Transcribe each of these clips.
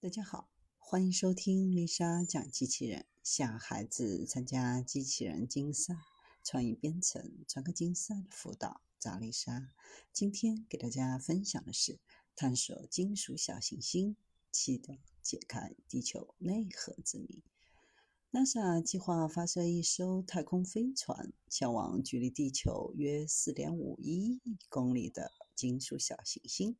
大家好，欢迎收听丽莎讲机器人。想孩子参加机器人竞赛、创意编程、创客竞赛的辅导，找丽莎。今天给大家分享的是探索金属小行星，启动解开地球内核之谜。NASA 计划发射一艘太空飞船，前往距离地球约4.5亿公里的金属小行星。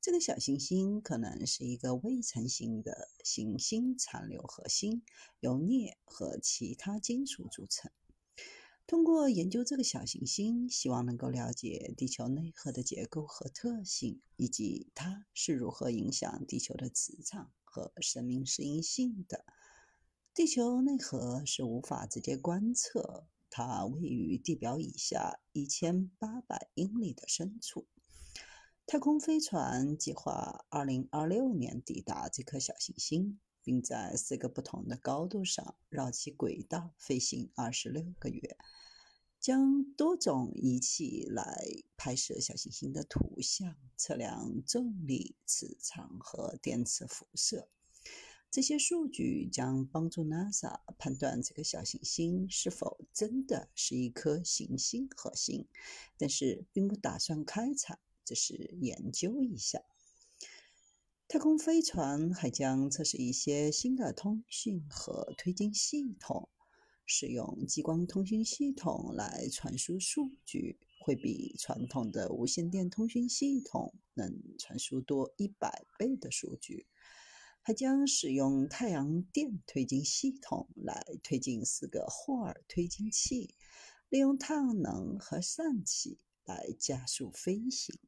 这个小行星可能是一个未成型的行星残留核心，由镍和其他金属组成。通过研究这个小行星，希望能够了解地球内核的结构和特性，以及它是如何影响地球的磁场和生命适应性的。地球内核是无法直接观测，它位于地表以下一千八百英里的深处。太空飞船计划二零二六年抵达这颗小行星，并在四个不同的高度上绕其轨道飞行二十六个月，将多种仪器来拍摄小行星的图像，测量重力、磁场和电磁辐射。这些数据将帮助 NASA 判断这个小行星是否真的是一颗行星核心，但是并不打算开采。只是研究一下。太空飞船还将测试一些新的通讯和推进系统。使用激光通讯系统来传输数据，会比传统的无线电通讯系统能传输多一百倍的数据。还将使用太阳电推进系统来推进四个霍尔推进器，利用太阳能和氙气来加速飞行。